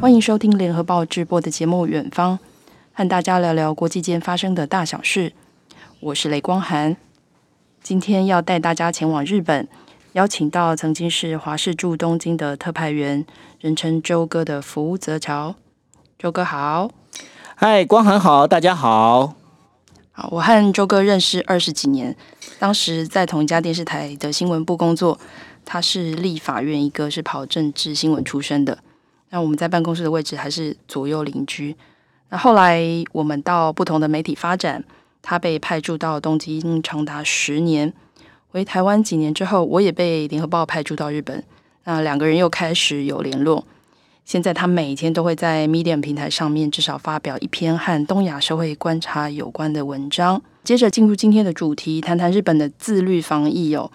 欢迎收听联合报直播的节目《远方》，和大家聊聊国际间发生的大小事。我是雷光涵，今天要带大家前往日本，邀请到曾经是华视驻东京的特派员，人称周哥的福泽桥。周哥好，嗨，光涵好，大家好。好，我和周哥认识二十几年，当时在同一家电视台的新闻部工作，他是立法院一个是跑政治新闻出身的。那我们在办公室的位置还是左右邻居。那后来我们到不同的媒体发展，他被派驻到东京长达十年。回台湾几年之后，我也被联合报派驻到日本。那两个人又开始有联络。现在他每天都会在 Medium 平台上面至少发表一篇和东亚社会观察有关的文章。接着进入今天的主题，谈谈日本的自律防疫哦。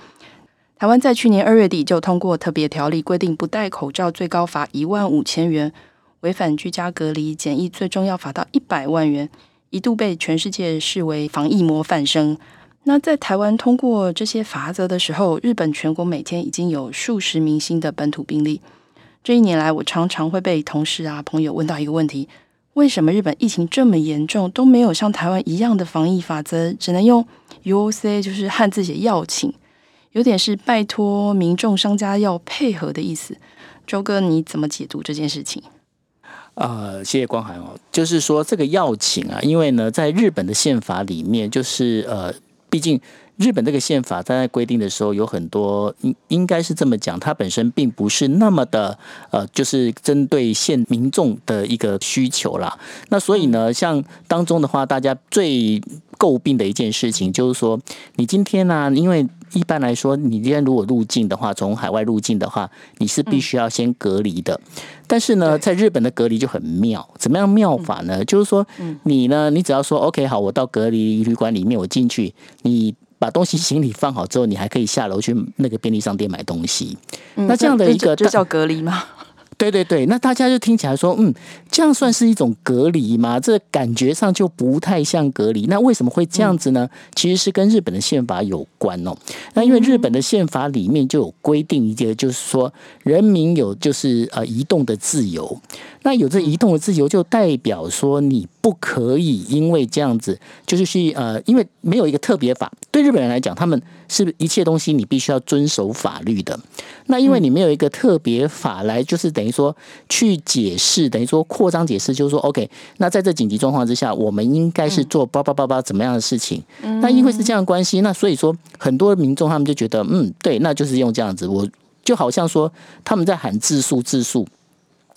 台湾在去年二月底就通过特别条例，规定不戴口罩最高罚一万五千元，违反居家隔离检疫最终要罚到一百万元，一度被全世界视为防疫模范生。那在台湾通过这些罚则的时候，日本全国每天已经有数十名新的本土病例。这一年来，我常常会被同事啊朋友问到一个问题：为什么日本疫情这么严重，都没有像台湾一样的防疫法则，只能用 UOC，就是汉字写要请。有点是拜托民众商家要配合的意思，周哥你怎么解读这件事情？呃，谢谢光涵哦，就是说这个邀请啊，因为呢，在日本的宪法里面，就是呃，毕竟日本这个宪法在规定的时候有很多应应该是这么讲，它本身并不是那么的呃，就是针对现民众的一个需求啦。那所以呢，像当中的话，大家最诟病的一件事情就是说，你今天呢、啊，因为一般来说，你今天如果入境的话，从海外入境的话，你是必须要先隔离的。但是呢，在日本的隔离就很妙，怎么样妙法呢？就是说，你呢，你只要说 OK 好，我到隔离旅馆里面，我进去，你把东西行李放好之后，你还可以下楼去那个便利商店买东西。那这样的一个，就叫隔离吗？对对对，那大家就听起来说，嗯，这样算是一种隔离吗？这感觉上就不太像隔离。那为什么会这样子呢？其实是跟日本的宪法有关哦。那因为日本的宪法里面就有规定一个，就是说人民有就是呃移动的自由。那有这移动的自由，就代表说你不可以因为这样子，就是去呃，因为没有一个特别法。对日本人来讲，他们是一切东西你必须要遵守法律的。那因为你没有一个特别法来，就是等于说去解释，等于说扩张解释，就是说 OK。那在这紧急状况之下，我们应该是做叭叭叭叭怎么样的事情？那因为是这样的关系，那所以说很多民众他们就觉得，嗯，对，那就是用这样子。我就好像说他们在喊自诉自肃。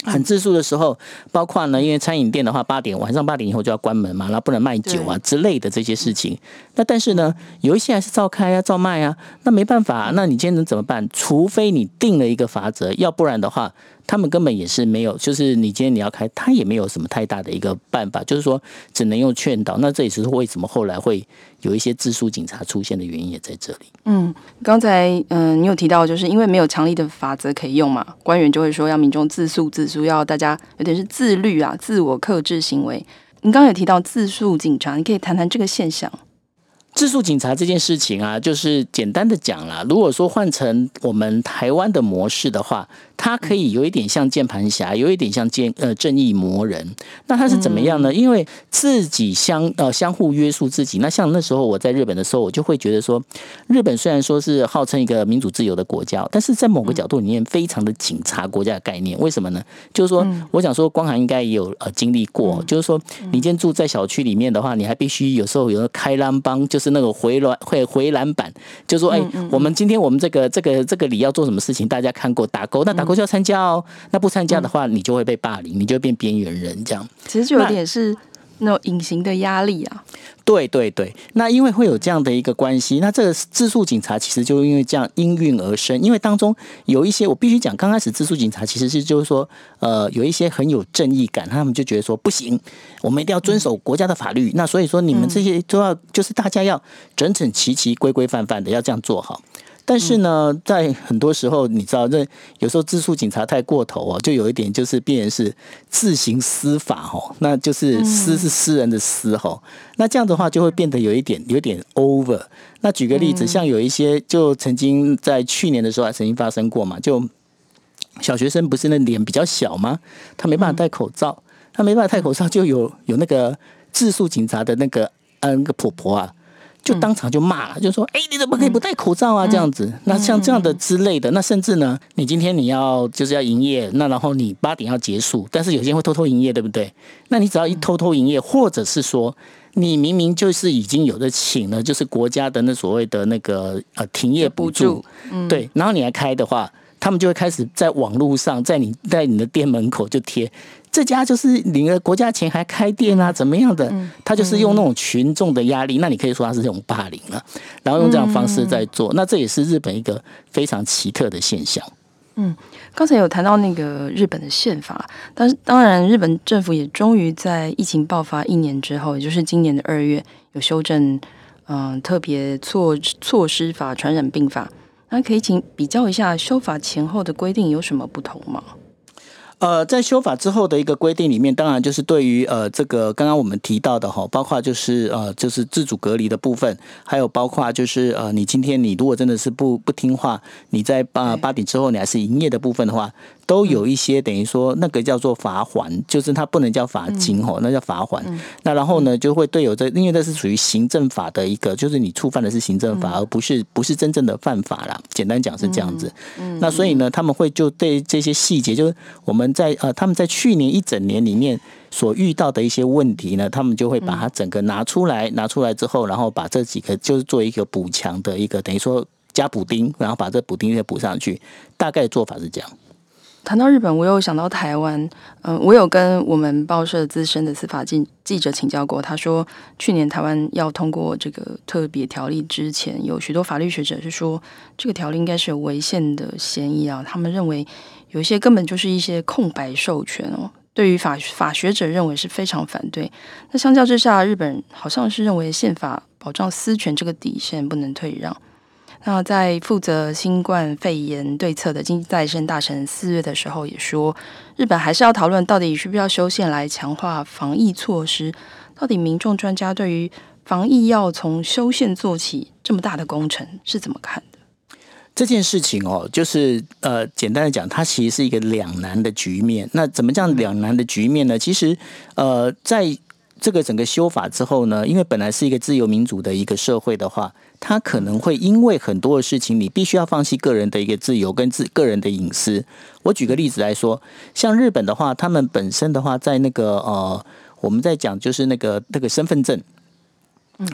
很自述的时候，包括呢，因为餐饮店的话，八点晚上八点以后就要关门嘛，然后不能卖酒啊之类的这些事情。那但是呢，有一些还是照开啊，照卖啊。那没办法，那你今天能怎么办？除非你定了一个法则，要不然的话。他们根本也是没有，就是你今天你要开，他也没有什么太大的一个办法，就是说只能用劝导。那这也是为什么后来会有一些自诉警察出现的原因，也在这里。嗯，刚才嗯、呃，你有提到，就是因为没有强力的法则可以用嘛，官员就会说要民众自诉自诉，要大家有点是自律啊，自我克制行为。你刚刚有提到自诉警察，你可以谈谈这个现象。自诉警察这件事情啊，就是简单的讲啦，如果说换成我们台湾的模式的话。他可以有一点像键盘侠，有一点像剑呃正义魔人。那他是怎么样呢？因为自己相呃相互约束自己。那像那时候我在日本的时候，我就会觉得说，日本虽然说是号称一个民主自由的国家，但是在某个角度里面非常的警察国家的概念。为什么呢？就是说，我想说，光涵应该也有呃经历过，就是说，你今天住在小区里面的话，你还必须有时候有个开栏帮，就是那个回栏会回栏板，就是说，哎，我们今天我们这个这个这个里要做什么事情，大家看过打勾，那打。不需要参加哦，那不参加的话，你就会被霸凌，你就会变边缘人这样。其实就有点是那种隐形的压力啊。对对对，那因为会有这样的一个关系，那这个自诉警察其实就因为这样应运而生。因为当中有一些，我必须讲，刚开始自诉警察其实是就是说，呃，有一些很有正义感，他们就觉得说不行，我们一定要遵守国家的法律。那所以说，你们这些都要就是大家要整整齐齐、规规范范的要这样做好。但是呢，在很多时候，你知道，这有时候自诉警察太过头哦，就有一点就是变成是自行司法哦，那就是私是私人的私吼，那这样的话就会变得有一点有点 over。那举个例子，像有一些就曾经在去年的时候还曾经发生过嘛，就小学生不是那脸比较小吗？他没办法戴口罩，他没办法戴口罩，就有有那个自诉警察的那个呃那个婆婆啊。就当场就骂了，就说：“哎，你怎么可以不戴口罩啊？这样子，那像这样的之类的，那甚至呢，你今天你要就是要营业，那然后你八点要结束，但是有些人会偷偷营业，对不对？那你只要一偷偷营业，或者是说你明明就是已经有的请了，就是国家的那所谓的那个呃停业补助，对，然后你来开的话，他们就会开始在网络上，在你在你的店门口就贴。”这家就是领了国家钱还开店啊，怎么样的？他就是用那种群众的压力，那你可以说他是这种霸凌了，然后用这样方式在做，那这也是日本一个非常奇特的现象。嗯，刚才有谈到那个日本的宪法，但是当然日本政府也终于在疫情爆发一年之后，也就是今年的二月，有修正嗯特别措措施法传染病法，那可以请比较一下修法前后的规定有什么不同吗？呃，在修法之后的一个规定里面，当然就是对于呃这个刚刚我们提到的哈，包括就是呃就是自主隔离的部分，还有包括就是呃你今天你如果真的是不不听话，你在八八点之后你还是营业的部分的话，都有一些等于说那个叫做罚还，就是它不能叫罚金哦，那叫罚还。那然后呢就会对有这，因为这是属于行政法的一个，就是你触犯的是行政法，而不是不是真正的犯法啦。简单讲是这样子。那所以呢，他们会就对这些细节，就是我们。在呃，他们在去年一整年里面所遇到的一些问题呢，他们就会把它整个拿出来，拿出来之后，然后把这几个就是做一个补强的一个，等于说加补丁，然后把这补丁再补上去。大概做法是这样。谈到日本，我有想到台湾。嗯，我有跟我们报社资深的司法记记者请教过，他说去年台湾要通过这个特别条例之前，有许多法律学者是说这个条例应该是有违宪的嫌疑啊，他们认为。有一些根本就是一些空白授权哦，对于法法学者认为是非常反对。那相较之下，日本好像是认为宪法保障私权这个底线不能退让。那在负责新冠肺炎对策的经济再生大臣四月的时候也说，日本还是要讨论到底需不需要修宪来强化防疫措施。到底民众专家对于防疫要从修宪做起这么大的工程是怎么看的？这件事情哦，就是呃，简单的讲，它其实是一个两难的局面。那怎么讲两难的局面呢？其实呃，在这个整个修法之后呢，因为本来是一个自由民主的一个社会的话，它可能会因为很多的事情，你必须要放弃个人的一个自由跟自个人的隐私。我举个例子来说，像日本的话，他们本身的话，在那个呃，我们在讲就是那个那个身份证。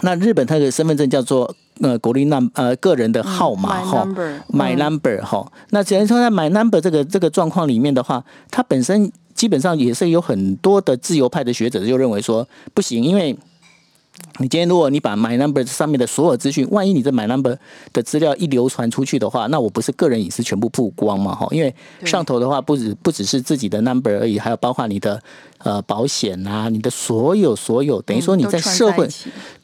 那日本它的身份证叫做呃国立 num 呃个人的号码哈，my number 哈。那只能说在 my number 这个这个状况里面的话，它本身基本上也是有很多的自由派的学者就认为说不行，因为。你今天如果你把 My Number 上面的所有资讯，万一你这 My Number 的资料一流传出去的话，那我不是个人隐私全部曝光嘛？哈，因为上头的话不止不只是自己的 Number 而已，还有包括你的呃保险啊，你的所有所有，等于说你在社会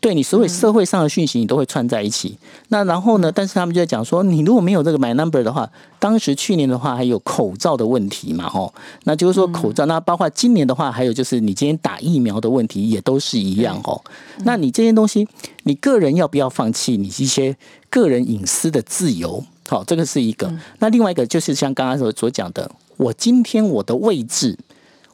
对你所有社会上的讯息，你都会串在一起。那然后呢？但是他们就在讲说，你如果没有这个 My Number 的话，当时去年的话还有口罩的问题嘛？吼，那就是说口罩，那包括今年的话，还有就是你今天打疫苗的问题也都是一样哦。那你这些东西，你个人要不要放弃你一些个人隐私的自由？好，这个是一个。那另外一个就是像刚刚所所讲的，我今天我的位置，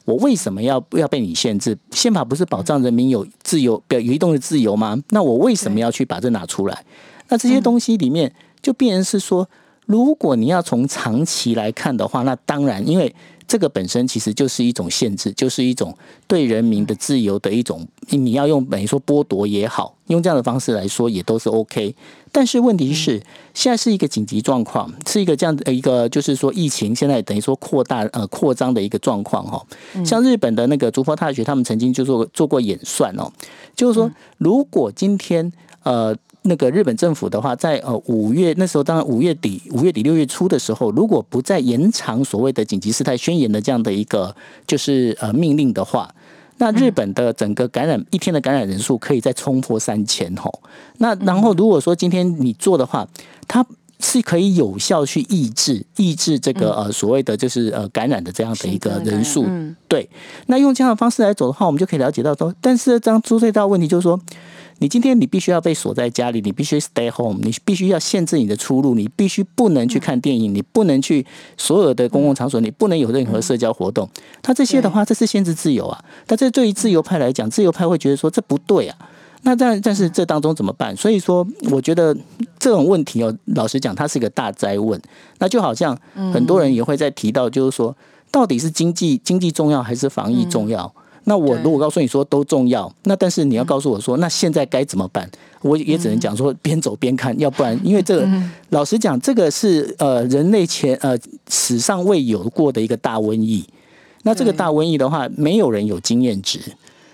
我为什么要要被你限制？宪法不是保障人民有自由、有移动的自由吗？那我为什么要去把这拿出来？那这些东西里面，就变成是说，如果你要从长期来看的话，那当然，因为。这个本身其实就是一种限制，就是一种对人民的自由的一种，你要用等于说剥夺也好，用这样的方式来说也都是 OK。但是问题是，现在是一个紧急状况，是一个这样的一个，就是说疫情现在等于说扩大呃扩张的一个状况哈。像日本的那个竹坡大学，他们曾经就做做过演算哦，就是说如果今天呃。那个日本政府的话，在呃五月那时候，当然五月底、五月底六月初的时候，如果不再延长所谓的紧急事态宣言的这样的一个就是呃命令的话，那日本的整个感染一天的感染人数可以再冲破三千吼。那然后如果说今天你做的话，它是可以有效去抑制抑制这个呃所谓的就是呃感染的这样的一个人数。嗯，对。那用这样的方式来走的话，我们就可以了解到说，但是这样出最大问题就是说。你今天你必须要被锁在家里，你必须 stay home，你必须要限制你的出入，你必须不能去看电影，你不能去所有的公共场所，你不能有任何社交活动。他这些的话，这是限制自由啊。但这对于自由派来讲，自由派会觉得说这不对啊。那但但是这当中怎么办？所以说，我觉得这种问题哦，老实讲，它是一个大灾问。那就好像很多人也会在提到，就是说，到底是经济经济重要还是防疫重要？那我如果告诉你说都重要，那但是你要告诉我说，那现在该怎么办？我也只能讲说边走边看，要不然因为这个，老实讲，这个是呃人类前呃史上未有过的一个大瘟疫。那这个大瘟疫的话，没有人有经验值。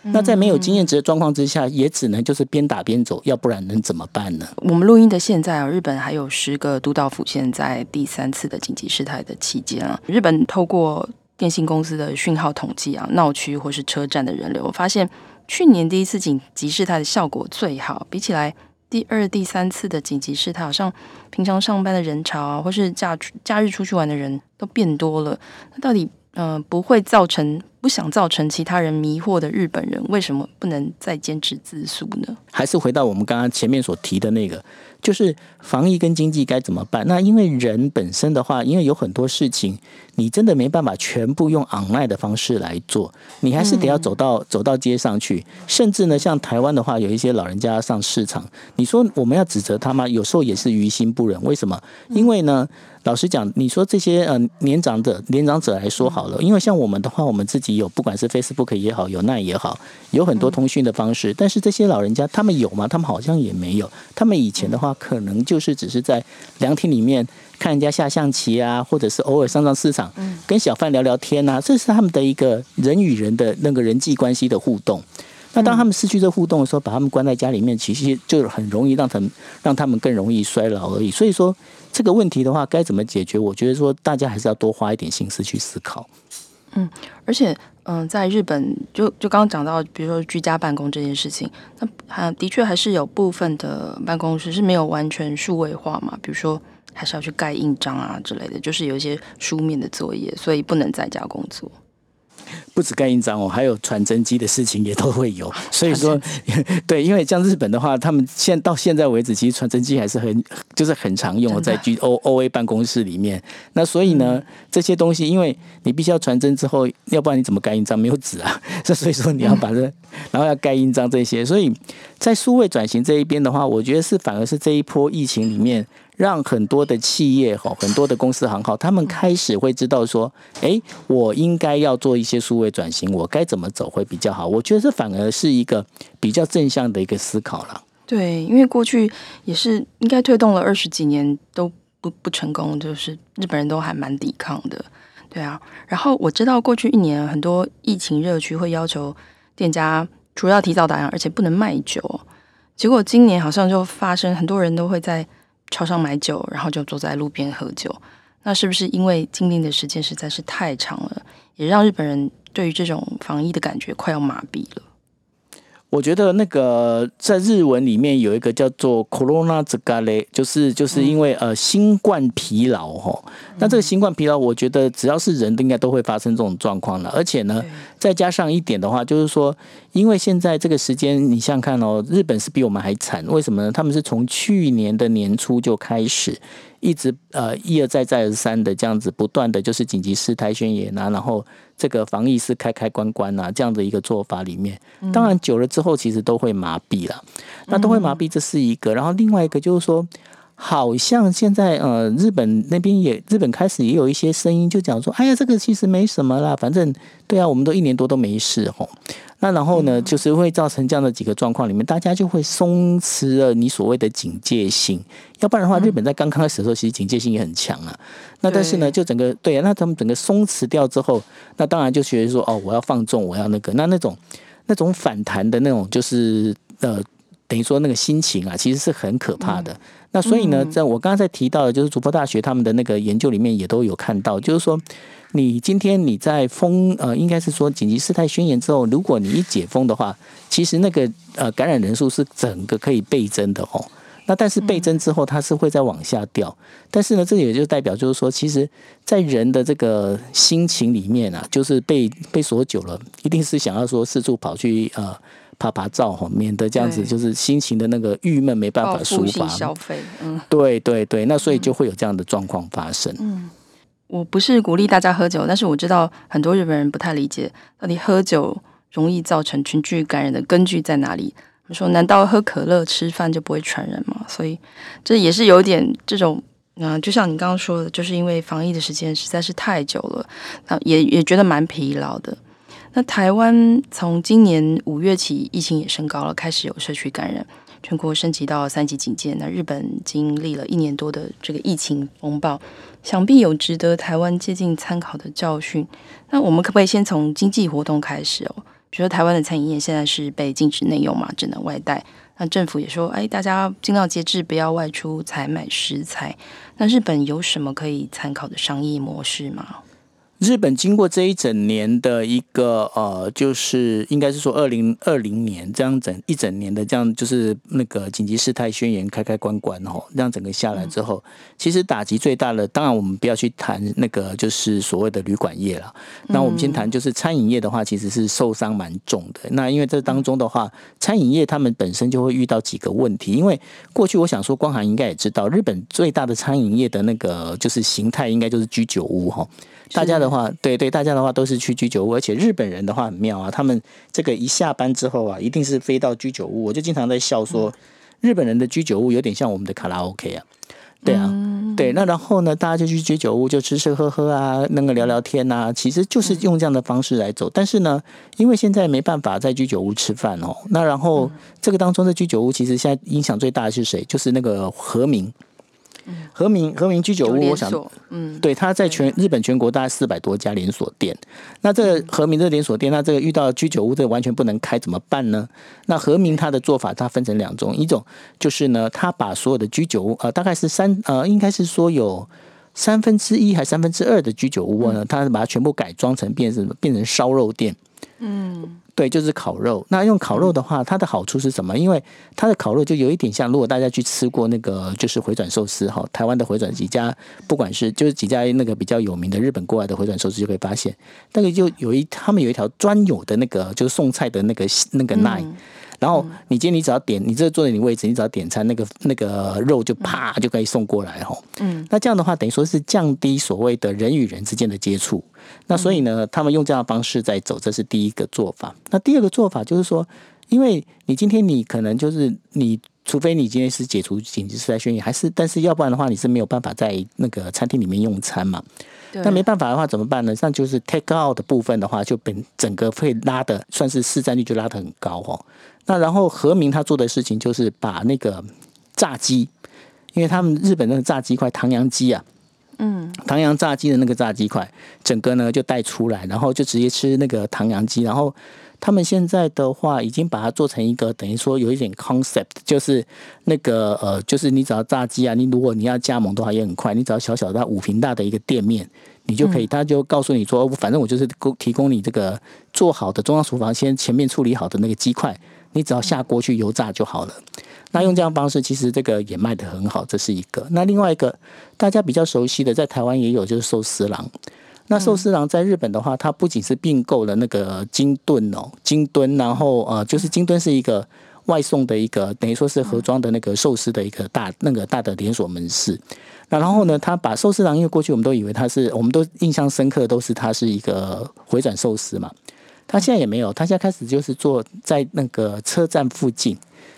那在没有经验值的状况之下，也只能就是边打边走，要不然能怎么办呢？我们录音的现在啊，日本还有十个都道府县在第三次的紧急事态的期间啊，日本透过。电信公司的讯号统计啊，闹区或是车站的人流，我发现去年第一次紧急事态的效果最好，比起来第二、第三次的紧急事态，好像平常上班的人潮啊，或是假假日出去玩的人都变多了。那到底嗯、呃，不会造成不想造成其他人迷惑的日本人，为什么不能再坚持自诉呢？还是回到我们刚刚前面所提的那个。就是防疫跟经济该怎么办？那因为人本身的话，因为有很多事情，你真的没办法全部用 online 的方式来做，你还是得要走到走到街上去。甚至呢，像台湾的话，有一些老人家上市场，你说我们要指责他吗？有时候也是于心不忍。为什么？因为呢，老实讲，你说这些呃年长者年长者来说好了，因为像我们的话，我们自己有不管是 Facebook 也好，有 Line 也好，有很多通讯的方式，但是这些老人家他们有吗？他们好像也没有。他们以前的话。可能就是只是在凉亭里面看人家下象棋啊，或者是偶尔上上市场，跟小贩聊聊天啊，这是他们的一个人与人的那个人际关系的互动。那当他们失去这互动的时候，把他们关在家里面，其实就很容易让他们让他们更容易衰老而已。所以说这个问题的话，该怎么解决？我觉得说大家还是要多花一点心思去思考。嗯，而且。嗯，在日本就就刚刚讲到，比如说居家办公这件事情，那还的确还是有部分的办公室是没有完全数位化嘛，比如说还是要去盖印章啊之类的，就是有一些书面的作业，所以不能在家工作。不止盖印章哦，还有传真机的事情也都会有。所以说，对，因为像日本的话，他们现到现在为止，其实传真机还是很就是很常用在 G O O A 办公室里面。那所以呢，这些东西，因为你必须要传真之后，要不然你怎么盖印章？没有纸啊。这 所以说你要把这，然后要盖印章这些。所以在数位转型这一边的话，我觉得是反而是这一波疫情里面。让很多的企业哈，很多的公司行号，他们开始会知道说，哎，我应该要做一些数位转型，我该怎么走会比较好？我觉得这反而是一个比较正向的一个思考了。对，因为过去也是应该推动了二十几年都不不成功，就是日本人都还蛮抵抗的。对啊，然后我知道过去一年很多疫情热区会要求店家除了要提早打烊，而且不能卖酒。结果今年好像就发生很多人都会在。超商买酒，然后就坐在路边喝酒。那是不是因为禁令的时间实在是太长了，也让日本人对于这种防疫的感觉快要麻痹了？我觉得那个在日文里面有一个叫做 “corona 疲れ”，就是就是因为呃新冠疲劳哈。那这个新冠疲劳，我觉得只要是人都应该都会发生这种状况了。而且呢，再加上一点的话，就是说，因为现在这个时间，你想想看哦，日本是比我们还惨。为什么呢？他们是从去年的年初就开始。一直呃一而再再而三的这样子不断的就是紧急事态宣言啊，然后这个防疫是开开关关啊这样的一个做法里面，当然久了之后其实都会麻痹了，那都会麻痹，这是一个。然后另外一个就是说，好像现在呃日本那边也日本开始也有一些声音就讲说，哎呀这个其实没什么啦，反正对啊，我们都一年多都没事吼。那然后呢，就是会造成这样的几个状况里面，大家就会松弛了你所谓的警戒性。要不然的话，日本在刚开始的时候，其实警戒性也很强啊。那但是呢，就整个对啊，那他们整个松弛掉之后，那当然就觉得说，哦，我要放纵，我要那个，那那种那种反弹的那种，就是呃，等于说那个心情啊，其实是很可怕的。那所以呢，在我刚刚在提到的，就是主播大学他们的那个研究里面也都有看到，就是说。你今天你在封呃，应该是说紧急事态宣言之后，如果你一解封的话，其实那个呃感染人数是整个可以倍增的哦。那但是倍增之后，它是会再往下掉。嗯、但是呢，这也就代表就是说，其实，在人的这个心情里面啊，就是被被锁久了，一定是想要说四处跑去呃趴趴走哈，免得这样子就是心情的那个郁闷没办法抒发。消费，嗯，对对对，那所以就会有这样的状况发生。嗯，我不是鼓励大家喝酒，但是我知道很多日本人不太理解，到底喝酒容易造成群聚感染的根据在哪里。说难道喝可乐吃饭就不会传染吗？所以这也是有点这种，嗯、呃，就像你刚刚说的，就是因为防疫的时间实在是太久了，啊，也也觉得蛮疲劳的。那台湾从今年五月起，疫情也升高了，开始有社区感染，全国升级到三级警戒。那日本经历了一年多的这个疫情风暴，想必有值得台湾借鉴参考的教训。那我们可不可以先从经济活动开始哦？比如说台湾的餐饮业现在是被禁止内用嘛，只能外带。那政府也说，哎，大家尽量节制，不要外出采买食材。那日本有什么可以参考的商业模式吗？日本经过这一整年的一个呃，就是应该是说二零二零年这样整一整年的这样，就是那个紧急事态宣言开开关关吼，这样整个下来之后，其实打击最大的，当然我们不要去谈那个就是所谓的旅馆业了，那我们先谈就是餐饮业的话，其实是受伤蛮重的。那因为这当中的话，餐饮业他们本身就会遇到几个问题，因为过去我想说，光涵应该也知道，日本最大的餐饮业的那个就是形态，应该就是居酒屋哈。大家的话，对对，大家的话都是去居酒屋，而且日本人的话很妙啊，他们这个一下班之后啊，一定是飞到居酒屋。我就经常在笑说，日本人的居酒屋有点像我们的卡拉 OK 啊，对啊，对。那然后呢，大家就去居酒屋就吃吃喝喝啊，那个聊聊天呐，其实就是用这样的方式来走。但是呢，因为现在没办法在居酒屋吃饭哦，那然后这个当中的居酒屋其实现在影响最大的是谁？就是那个和名。和名和名居酒屋，我想，嗯，对，他在全日本全国大概四百多家连锁店。那这个和名这个连锁店，那这个遇到居酒屋，这个完全不能开，怎么办呢？那和名他的做法，他分成两种，一种就是呢，他把所有的居酒屋，呃，大概是三，呃，应该是说有三分之一还三分之二的居酒屋呢，它把它全部改装成变成变成烧肉店，嗯。对，就是烤肉。那用烤肉的话，它的好处是什么？因为它的烤肉就有一点像，如果大家去吃过那个就是回转寿司哈，台湾的回转几家，不管是就是几家那个比较有名的日本过来的回转寿司，就可以发现，那个就有一他们有一条专有的那个就是送菜的那个那个 line。然后你今天你只要点，你这坐在你位置，你只要点餐，那个那个肉就啪就可以送过来哦。嗯，那这样的话等于说是降低所谓的人与人之间的接触。那所以呢，他们用这样的方式在走，这是第一个做法。那第二个做法就是说，因为你今天你可能就是你，除非你今天是解除紧急事态宣言，还是但是要不然的话，你是没有办法在那个餐厅里面用餐嘛。那没办法的话怎么办呢？那就是 take out 的部分的话，就本整个会拉的算是市占率就拉得很高哦。那然后和明他做的事情就是把那个炸鸡，因为他们日本那个炸鸡块唐扬鸡啊，嗯，唐扬炸鸡的那个炸鸡块，整个呢就带出来，然后就直接吃那个唐扬鸡。然后他们现在的话已经把它做成一个等于说有一点 concept，就是那个呃，就是你只要炸鸡啊，你如果你要加盟的话也很快，你只要小小的五平大的一个店面。你就可以，他就告诉你说，反正我就是提供你这个做好的中央厨房先前面处理好的那个鸡块，你只要下锅去油炸就好了。那用这样方式，其实这个也卖得很好，这是一个。那另外一个大家比较熟悉的，在台湾也有，就是寿司郎。那寿司郎在日本的话，它不仅是并购了那个金盾哦，金墩，然后呃，就是金墩是一个外送的一个，等于说是盒装的那个寿司的一个大那个大的连锁门市。那然后呢，他把寿司郎，因为过去我们都以为他是，我们都印象深刻，都是他是一个回转寿司嘛。他现在也没有，他现在开始就是做在那个车站附近，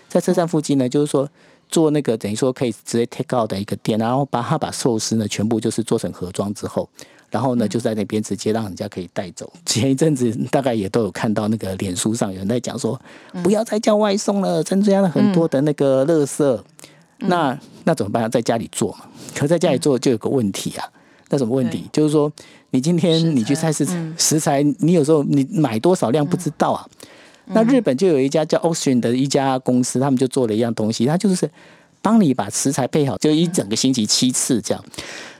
在车站附近呢，就是说做那个等于说可以直接 take out 的一个店，然后把他把寿司呢全部就是做成盒装之后，然后呢就在那边直接让人家可以带走。前一阵子大概也都有看到那个脸书上有人在讲说，不要再叫外送了，增加了很多的那个垃圾。那那怎么办？在家里做嘛？可在家里做就有个问题啊。那什么问题？就是说，你今天你去菜市场食材，你有时候你买多少量不知道啊。那日本就有一家叫 Ocean 的一家公司，他们就做了一样东西，他就是帮你把食材配好，就一整个星期七次这样。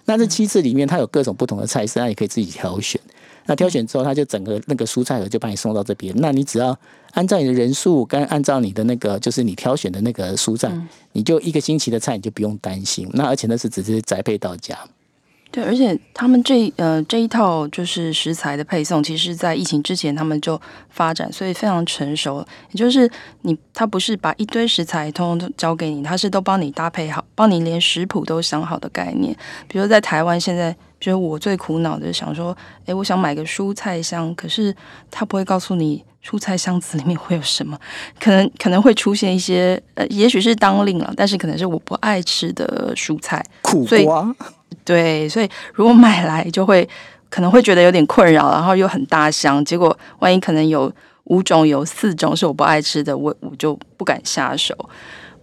那这七次里面，它有各种不同的菜式，那你可以自己挑选。那挑选之后，他就整个那个蔬菜盒就把你送到这边。那你只要按照你的人数跟按照你的那个就是你挑选的那个蔬菜，你就一个星期的菜你就不用担心。那而且那是直接宅配到家。对，而且他们这呃这一套就是食材的配送，其实，在疫情之前他们就发展，所以非常成熟。也就是你他不是把一堆食材通通都交给你，他是都帮你搭配好，帮你连食谱都想好的概念。比如在台湾现在，觉得我最苦恼的想说，哎，我想买个蔬菜箱，可是他不会告诉你蔬菜箱子里面会有什么，可能可能会出现一些呃，也许是当令了，但是可能是我不爱吃的蔬菜，苦瓜。对，所以如果买来就会可能会觉得有点困扰，然后又很大箱，结果万一可能有五种有四种是我不爱吃的，我我就不敢下手。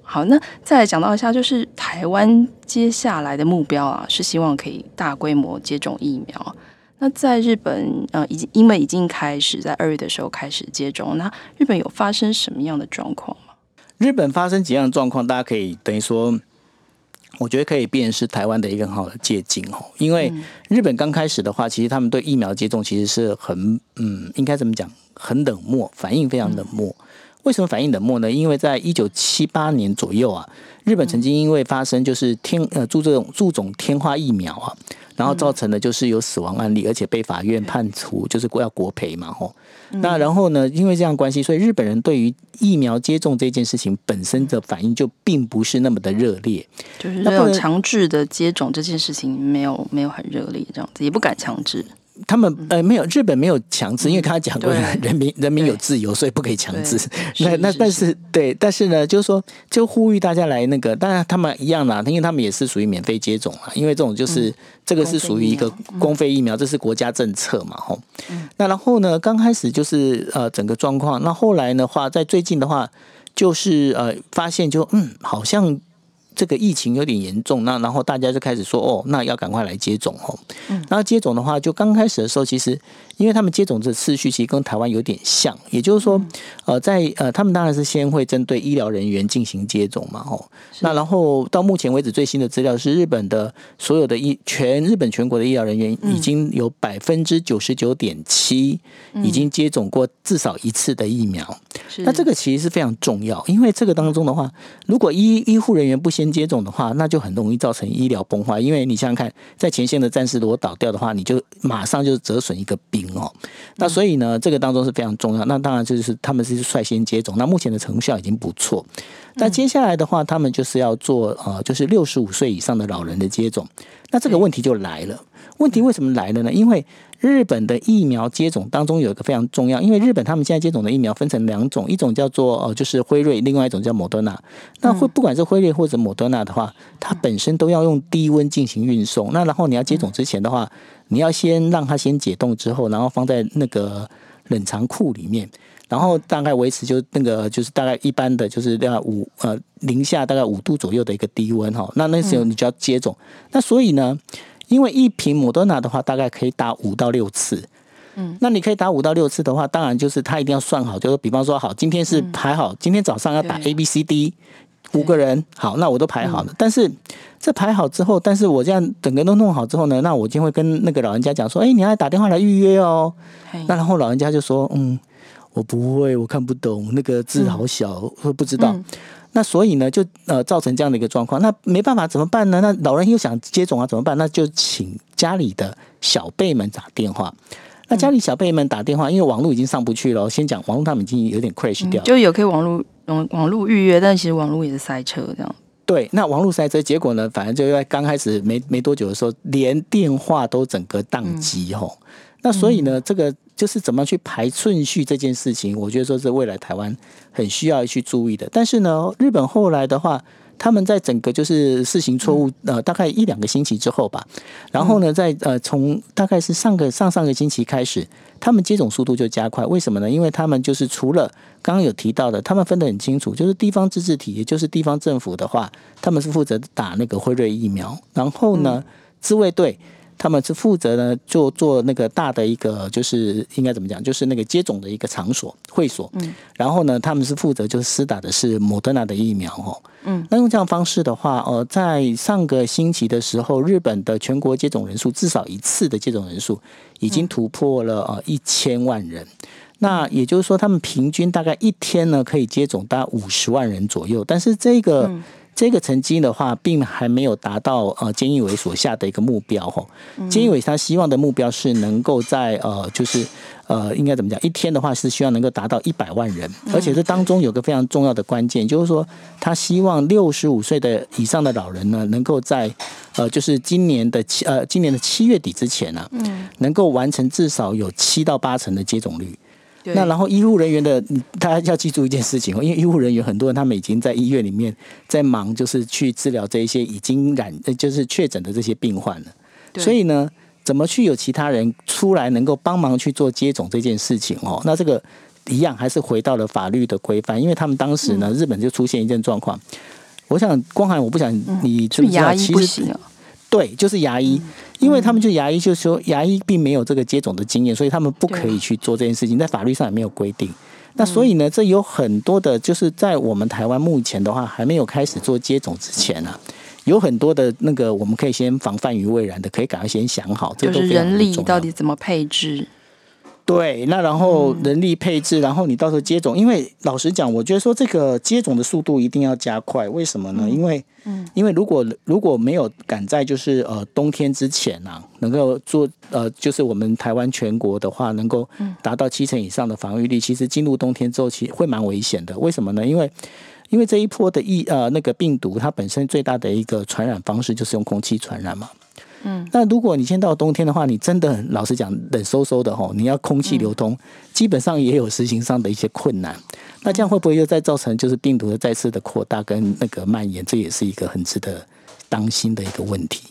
好，那再来讲到一下，就是台湾接下来的目标啊，是希望可以大规模接种疫苗。那在日本，呃，已经因为已经开始在二月的时候开始接种，那日本有发生什么样的状况吗？日本发生几样状况，大家可以等于说。我觉得可以变是台湾的一个很好的借鉴哦，因为日本刚开始的话，其实他们对疫苗接种其实是很嗯，应该怎么讲，很冷漠，反应非常冷漠。为什么反应冷漠呢？因为在一九七八年左右啊，日本曾经因为发生就是天呃注这种注种天花疫苗啊。然后造成的就是有死亡案例，而且被法院判处就是要国赔嘛，吼。那然后呢，因为这样关系，所以日本人对于疫苗接种这件事情本身的反应就并不是那么的热烈，就是没有强制的接种这件事情没有没有很热烈，这样子也不敢强制。他们呃没有，日本没有强制，因为他讲过 人民人民有自由，所以不可以强制。那那但是对，但是呢，就是说就呼吁大家来那个，当然他们一样啦，因为他们也是属于免费接种啊，因为这种就是、嗯、这个是属于一个公费疫苗，这是国家政策嘛，吼。那然后呢，刚开始就是呃整个状况，那后来的话，在最近的话，就是呃发现就嗯好像。这个疫情有点严重，那然后大家就开始说哦，那要赶快来接种哦。嗯，然后接种的话，就刚开始的时候，其实因为他们接种的次序其实跟台湾有点像，也就是说，呃，在呃，他们当然是先会针对医疗人员进行接种嘛，哦，那然后到目前为止最新的资料是，日本的所有的医全日本全国的医疗人员已经有百分之九十九点七已经接种过至少一次的疫苗。那这个其实是非常重要，因为这个当中的话，如果医医护人员不先接种的话，那就很容易造成医疗崩坏。因为你想想看，在前线的战士如果倒掉的话，你就马上就折损一个兵哦。那所以呢，这个当中是非常重要。那当然就是他们是率先接种，那目前的成效已经不错。那接下来的话，他们就是要做呃，就是六十五岁以上的老人的接种。那这个问题就来了，问题为什么来了呢？因为日本的疫苗接种当中有一个非常重要，因为日本他们现在接种的疫苗分成两种，一种叫做呃就是辉瑞，另外一种叫莫德纳。那会不管是辉瑞或者莫德纳的话，它本身都要用低温进行运送。那然后你要接种之前的话，你要先让它先解冻之后，然后放在那个冷藏库里面，然后大概维持就那个就是大概一般的就是大概五呃零下大概五度左右的一个低温哈。那那时候你就要接种。那所以呢？因为一瓶莫德纳的话，大概可以打五到六次。嗯，那你可以打五到六次的话，当然就是他一定要算好，就是比方说，好，今天是排好，今天早上要打 A、B、C、D 五个人，好，那我都排好了。但是这排好之后，但是我这样整个都弄好之后呢，那我就会跟那个老人家讲说，哎，你要打电话来预约哦。那然后老人家就说，嗯，我不会，我看不懂，那个字好小，会不知道。那所以呢，就呃造成这样的一个状况。那没办法，怎么办呢？那老人又想接种啊，怎么办？那就请家里的小辈们打电话。那家里小辈们打电话，因为网络已经上不去了。先讲网络，他们已经有点 crash 掉了，就有可以网络网网络预约，但其实网络也是塞车这样。对，那网络塞车，结果呢，反正就在刚开始没没多久的时候，连电话都整个宕机吼。嗯、那所以呢，这个。就是怎么去排顺序这件事情，我觉得说是未来台湾很需要去注意的。但是呢，日本后来的话，他们在整个就是事情错误呃，大概一两个星期之后吧，然后呢，在呃从大概是上个上上个星期开始，他们接种速度就加快。为什么呢？因为他们就是除了刚刚有提到的，他们分得很清楚，就是地方自治体，也就是地方政府的话，他们是负责打那个辉瑞疫苗，然后呢，自卫队。他们是负责呢做做那个大的一个，就是应该怎么讲，就是那个接种的一个场所会所。嗯，然后呢，他们是负责就是施打的是莫德纳的疫苗哦。嗯，那用这样方式的话，呃，在上个星期的时候，日本的全国接种人数至少一次的接种人数已经突破了呃一千万人。那也就是说，他们平均大概一天呢可以接种大概五十万人左右，但是这个。这个成绩的话，并还没有达到呃，菅义伟所下的一个目标哈。菅义伟他希望的目标是能够在呃，就是呃，应该怎么讲？一天的话是希望能够达到一百万人，而且这当中有个非常重要的关键，就是说他希望六十五岁的以上的老人呢，能够在呃，就是今年的七呃，今年的七月底之前呢、啊，能够完成至少有七到八成的接种率。那然后医护人员的，大家要记住一件事情哦，因为医护人员很多人他们已经在医院里面在忙，就是去治疗这一些已经染就是确诊的这些病患了。所以呢，怎么去有其他人出来能够帮忙去做接种这件事情哦？那这个一样还是回到了法律的规范，因为他们当时呢，日本就出现一件状况。我想光涵，我不想你知不知道，其实对，就是牙医。因为他们就牙医，就是说牙医并没有这个接种的经验，所以他们不可以去做这件事情，在法律上也没有规定。那所以呢，这有很多的，就是在我们台湾目前的话，还没有开始做接种之前呢、啊，有很多的那个我们可以先防范于未然的，可以赶快先想好，这就是人力到底怎么配置。对，那然后人力配置，然后你到时候接种，因为老实讲，我觉得说这个接种的速度一定要加快。为什么呢？因为，因为如果如果没有赶在就是呃冬天之前啊，能够做呃就是我们台湾全国的话，能够达到七成以上的防御力，其实进入冬天之后，其实会蛮危险的。为什么呢？因为因为这一波的疫呃那个病毒，它本身最大的一个传染方式就是用空气传染嘛。嗯，那如果你先到冬天的话，你真的老实讲冷飕飕的吼，你要空气流通，基本上也有实行上的一些困难。那这样会不会又再造成就是病毒的再次的扩大跟那个蔓延？这也是一个很值得当心的一个问题。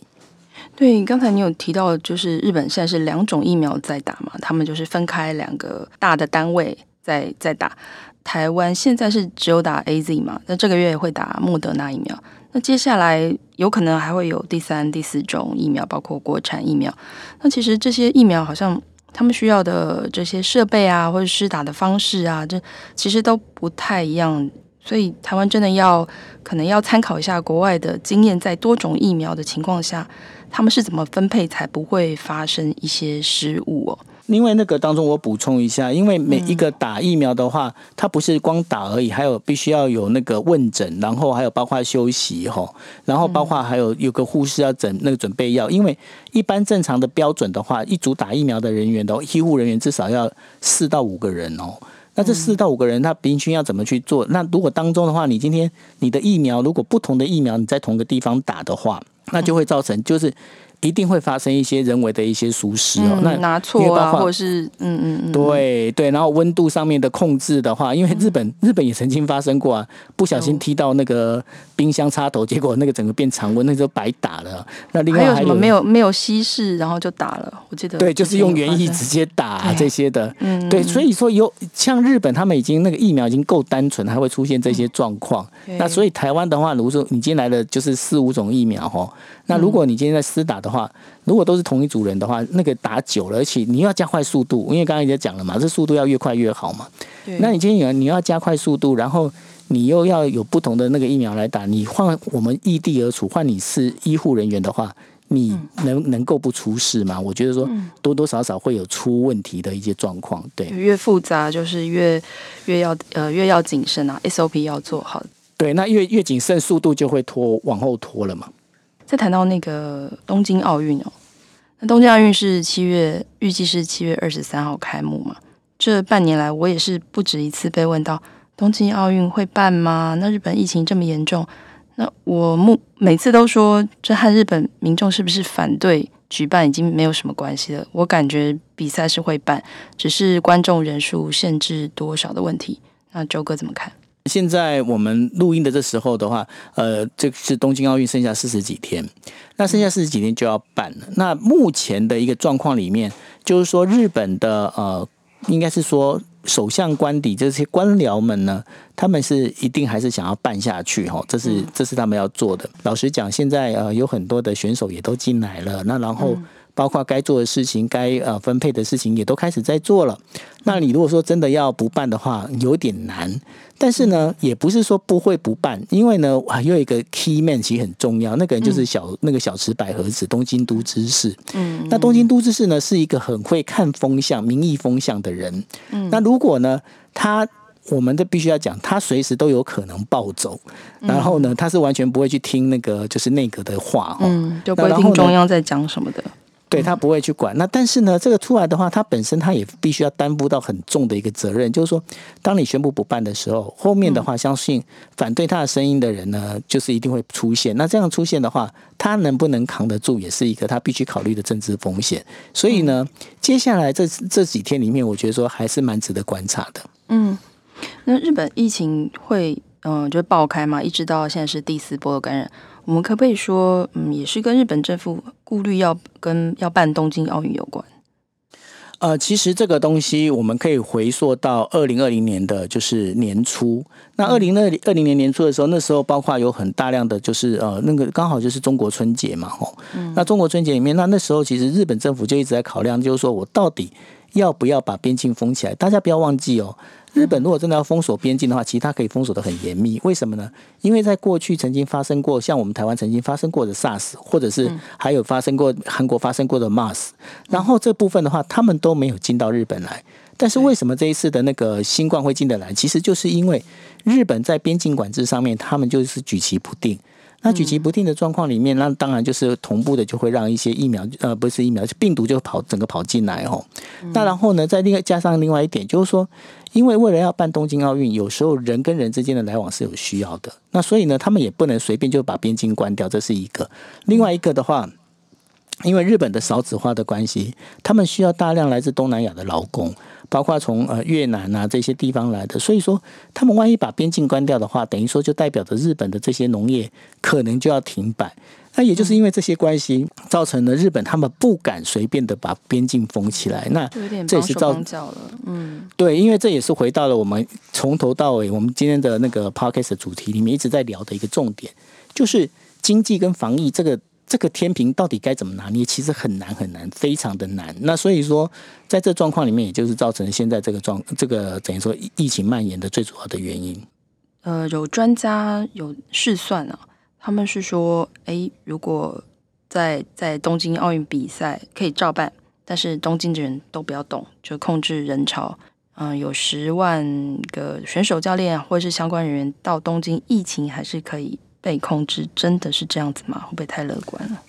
对，刚才你有提到，就是日本现在是两种疫苗在打嘛，他们就是分开两个大的单位在在打。台湾现在是只有打 AZ 嘛，那这个月会打莫德纳疫苗。那接下来有可能还会有第三、第四种疫苗，包括国产疫苗。那其实这些疫苗好像他们需要的这些设备啊，或者施打的方式啊，这其实都不太一样。所以台湾真的要可能要参考一下国外的经验，在多种疫苗的情况下，他们是怎么分配才不会发生一些失误哦。因为那个当中，我补充一下，因为每一个打疫苗的话，它不是光打而已，还有必须要有那个问诊，然后还有包括休息吼，然后包括还有有个护士要整那个准备药。因为一般正常的标准的话，一组打疫苗的人员的医护人员至少要四到五个人哦。那这四到五个人，他平均要怎么去做？那如果当中的话，你今天你的疫苗如果不同的疫苗你在同个地方打的话，那就会造成就是。一定会发生一些人为的一些疏失哦，那拿错啊，或者是嗯嗯嗯，对对，然后温度上面的控制的话，因为日本日本也曾经发生过啊，不小心踢到那个冰箱插头，结果那个整个变常温，那就白打了。那另外还有什么？没有没有稀释，然后就打了？我记得对，就是用原液直接打这些的，嗯，对，所以说有像日本他们已经那个疫苗已经够单纯，还会出现这些状况。那所以台湾的话，如果说你今天来的就是四五种疫苗哈，那如果你今天在施打的。话，如果都是同一组人的话，那个打久了，而且你要加快速度，因为刚刚也讲了嘛，这速度要越快越好嘛。对。那你今天有你要加快速度，然后你又要有不同的那个疫苗来打，你换我们异地而处，换你是医护人员的话，你能能够不出事吗？我觉得说多多少少会有出问题的一些状况。对，越复杂就是越越要呃越要谨慎啊，SOP 要做好。对，那越越谨慎，速度就会拖往后拖了嘛。再谈到那个东京奥运哦，那东京奥运是七月，预计是七月二十三号开幕嘛。这半年来，我也是不止一次被问到东京奥运会办吗？那日本疫情这么严重，那我目每次都说，这和日本民众是不是反对举办已经没有什么关系了。我感觉比赛是会办，只是观众人数限制多少的问题。那周哥怎么看？现在我们录音的这时候的话，呃，这是东京奥运剩下四十几天，那剩下四十几天就要办了。那目前的一个状况里面，就是说日本的呃，应该是说首相官邸这些官僚们呢，他们是一定还是想要办下去哈，这是这是他们要做的。老实讲，现在呃有很多的选手也都进来了，那然后包括该做的事情、该呃分配的事情也都开始在做了。那你如果说真的要不办的话，有点难。但是呢，也不是说不会不办，因为呢，还有一个 key man 其实很重要，那个人就是小、嗯、那个小池百合子，东京都知事。嗯，那东京都知事呢，是一个很会看风向、民意风向的人。嗯，那如果呢，他我们这必须要讲，他随时都有可能暴走，然后呢，他是完全不会去听那个就是内阁的话，嗯，就不会听中央在讲什么的。对，他不会去管。那但是呢，这个出来的话，他本身他也必须要担负到很重的一个责任，就是说，当你宣布不办的时候，后面的话，相信反对他的声音的人呢，就是一定会出现。那这样出现的话，他能不能扛得住，也是一个他必须考虑的政治风险。所以呢，接下来这这几天里面，我觉得说还是蛮值得观察的。嗯，那日本疫情会嗯就爆开嘛，一直到现在是第四波的感染。我们可不可以说，嗯，也是跟日本政府顾虑要跟要办东京奥运有关？呃，其实这个东西我们可以回溯到二零二零年的就是年初。那二零二零二零年年初的时候，那时候包括有很大量的就是呃，那个刚好就是中国春节嘛，吼。那中国春节里面，那那时候其实日本政府就一直在考量，就是说我到底要不要把边境封起来？大家不要忘记哦。日本如果真的要封锁边境的话，其实它可以封锁的很严密。为什么呢？因为在过去曾经发生过，像我们台湾曾经发生过的 SARS，或者是还有发生过韩国发生过的 MARS，然后这部分的话，他们都没有进到日本来。但是为什么这一次的那个新冠会进得来？其实就是因为日本在边境管制上面，他们就是举棋不定。那举棋不定的状况里面，那当然就是同步的就会让一些疫苗，呃，不是疫苗，病毒就跑整个跑进来哦。那然后呢，再另外加上另外一点，就是说，因为为了要办东京奥运，有时候人跟人之间的来往是有需要的，那所以呢，他们也不能随便就把边境关掉，这是一个。另外一个的话，因为日本的少子化的关系，他们需要大量来自东南亚的劳工。包括从呃越南啊这些地方来的，所以说他们万一把边境关掉的话，等于说就代表着日本的这些农业可能就要停摆。那也就是因为这些关系，造成了日本他们不敢随便的把边境封起来。那这也是造成了，嗯，对，因为这也是回到了我们从头到尾我们今天的那个 podcast 的主题里面一直在聊的一个重点，就是经济跟防疫这个。这个天平到底该怎么拿捏？其实很难很难，非常的难。那所以说，在这状况里面，也就是造成现在这个状这个等于说疫情蔓延的最主要的原因。呃，有专家有试算啊，他们是说，哎，如果在在东京奥运比赛可以照办，但是东京的人都不要动，就控制人潮。嗯、有十万个选手、教练或者是相关人员到东京，疫情还是可以。被控制真的是这样子吗？会不会太乐观了？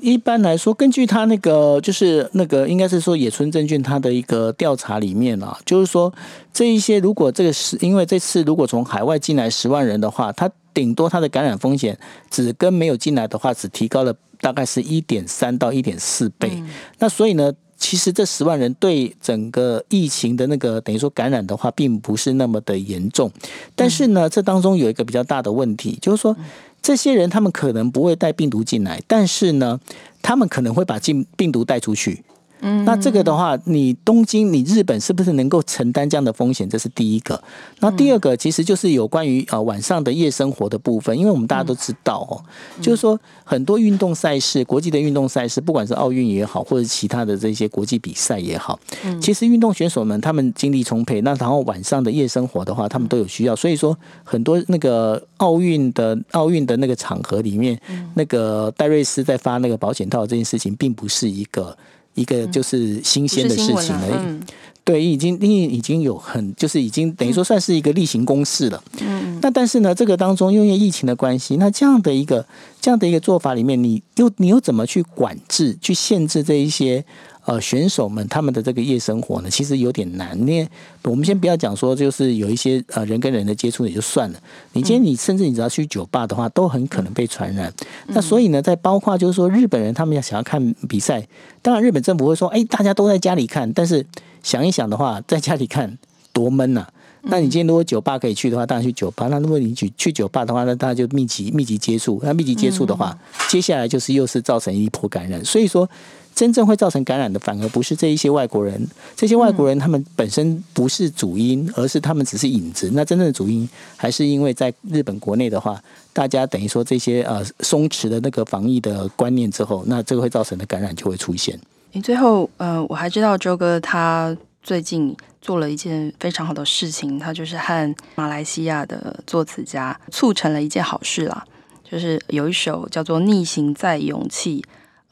一般来说，根据他那个就是那个应该是说野村证券他的一个调查里面啊，就是说这一些如果这个是因为这次如果从海外进来十万人的话，他顶多他的感染风险只跟没有进来的话只提高了大概是一点三到一点四倍。嗯、那所以呢？其实这十万人对整个疫情的那个等于说感染的话，并不是那么的严重。但是呢，这当中有一个比较大的问题，就是说这些人他们可能不会带病毒进来，但是呢，他们可能会把进病毒带出去。嗯，那这个的话，你东京、你日本是不是能够承担这样的风险？这是第一个。那第二个，其实就是有关于呃晚上的夜生活的部分，因为我们大家都知道哦，就是说很多运动赛事，国际的运动赛事，不管是奥运也好，或者其他的这些国际比赛也好，其实运动选手们他们精力充沛，那然后晚上的夜生活的话，他们都有需要。所以说，很多那个奥运的奥运的那个场合里面，那个戴瑞斯在发那个保险套这件事情，并不是一个。一个就是新鲜的事情而已，嗯、对，已经因为已经有很就是已经等于说算是一个例行公事了。嗯，那但是呢，这个当中因为疫情的关系，那这样的一个这样的一个做法里面，你又你又怎么去管制、去限制这一些？呃，选手们他们的这个夜生活呢，其实有点难。因为我们先不要讲说，就是有一些呃人跟人的接触也就算了。你今天你甚至你只要去酒吧的话，都很可能被传染。那所以呢，在包括就是说日本人他们要想要看比赛，当然日本政府会说，哎，大家都在家里看。但是想一想的话，在家里看多闷呐。那你今天如果酒吧可以去的话，当然去酒吧。那如果你去去酒吧的话，那大家就密集密集接触。那密集接触的话，接下来就是又是造成一波感染。所以说。真正会造成感染的，反而不是这一些外国人。这些外国人他们本身不是主因，而是他们只是影子。那真正的主因，还是因为在日本国内的话，大家等于说这些呃松弛的那个防疫的观念之后，那这个会造成的感染就会出现。你最后呃，我还知道周哥他最近做了一件非常好的事情，他就是和马来西亚的作词家促成了一件好事啦，就是有一首叫做《逆行在勇气》。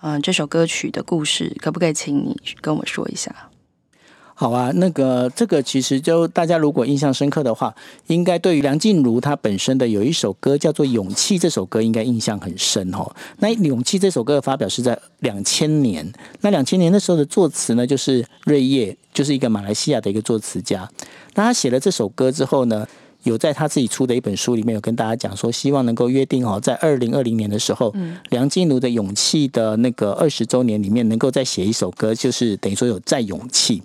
嗯，这首歌曲的故事，可不可以请你跟我说一下？好啊，那个这个其实就大家如果印象深刻的话，应该对于梁静茹她本身的有一首歌叫做《勇气》，这首歌应该印象很深哦。那《勇气》这首歌的发表是在两千年，那两千年那时候的作词呢，就是瑞叶，就是一个马来西亚的一个作词家。那他写了这首歌之后呢，有在他自己出的一本书里面有跟大家讲说，希望能够约定哦，在二零二零年的时候，梁静茹的勇气的那个二十周年里面，能够再写一首歌，就是等于说有再勇气。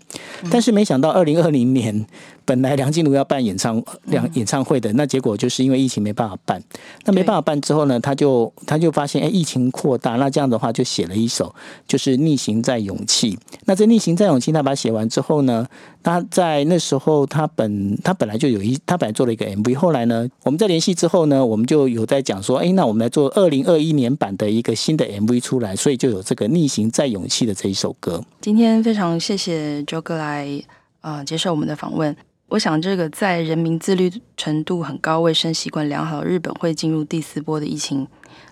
但是没想到二零二零年。本来梁静茹要办演唱两演唱会的，那结果就是因为疫情没办法办。那没办法办之后呢，他就他就发现，哎，疫情扩大，那这样的话就写了一首，就是《逆行在勇气》。那这《逆行在勇气》，他把它写完之后呢，他在那时候他本他本来就有一，他本来做了一个 MV。后来呢，我们在联系之后呢，我们就有在讲说，哎，那我们来做二零二一年版的一个新的 MV 出来，所以就有这个《逆行在勇气》的这一首歌。今天非常谢谢周哥来呃接受我们的访问。我想，这个在人民自律程度很高、卫生习惯良好，日本会进入第四波的疫情，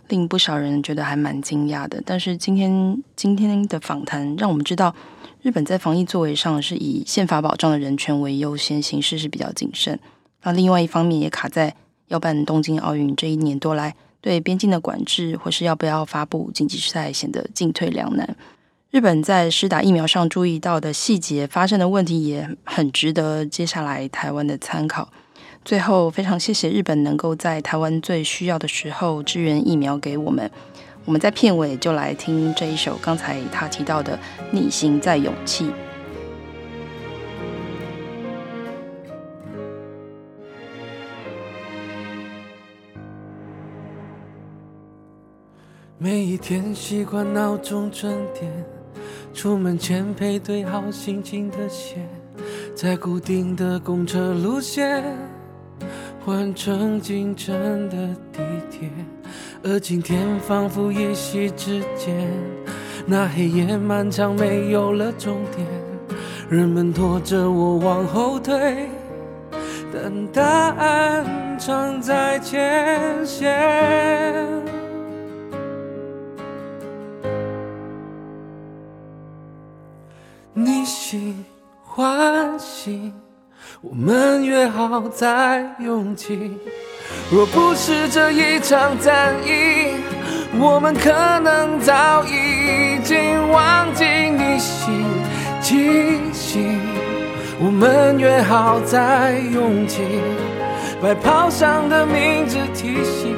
令不少人觉得还蛮惊讶的。但是今天今天的访谈让我们知道，日本在防疫作为上是以宪法保障的人权为优先，行事是比较谨慎。那另外一方面也卡在要办东京奥运这一年多来，对边境的管制或是要不要发布紧急事态，显得进退两难。日本在施打疫苗上注意到的细节，发生的问题也很值得接下来台湾的参考。最后，非常谢谢日本能够在台湾最需要的时候支援疫苗给我们。我们在片尾就来听这一首刚才他提到的《逆行在勇气》。每一天习惯闹钟准点。出门前配对好心情的鞋，在固定的公车路线换乘进城的地铁，而今天仿佛一夕之间，那黑夜漫长没有了终点，人们拖着我往后退，但答案藏在前线。你心唤醒，我们约好再勇气。若不是这一场战役，我们可能早已经忘记你心气息。我们约好再勇气，白袍上的名字提醒，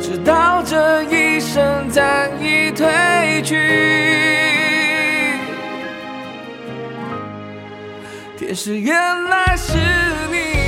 直到这一声战役退去。是原来是你。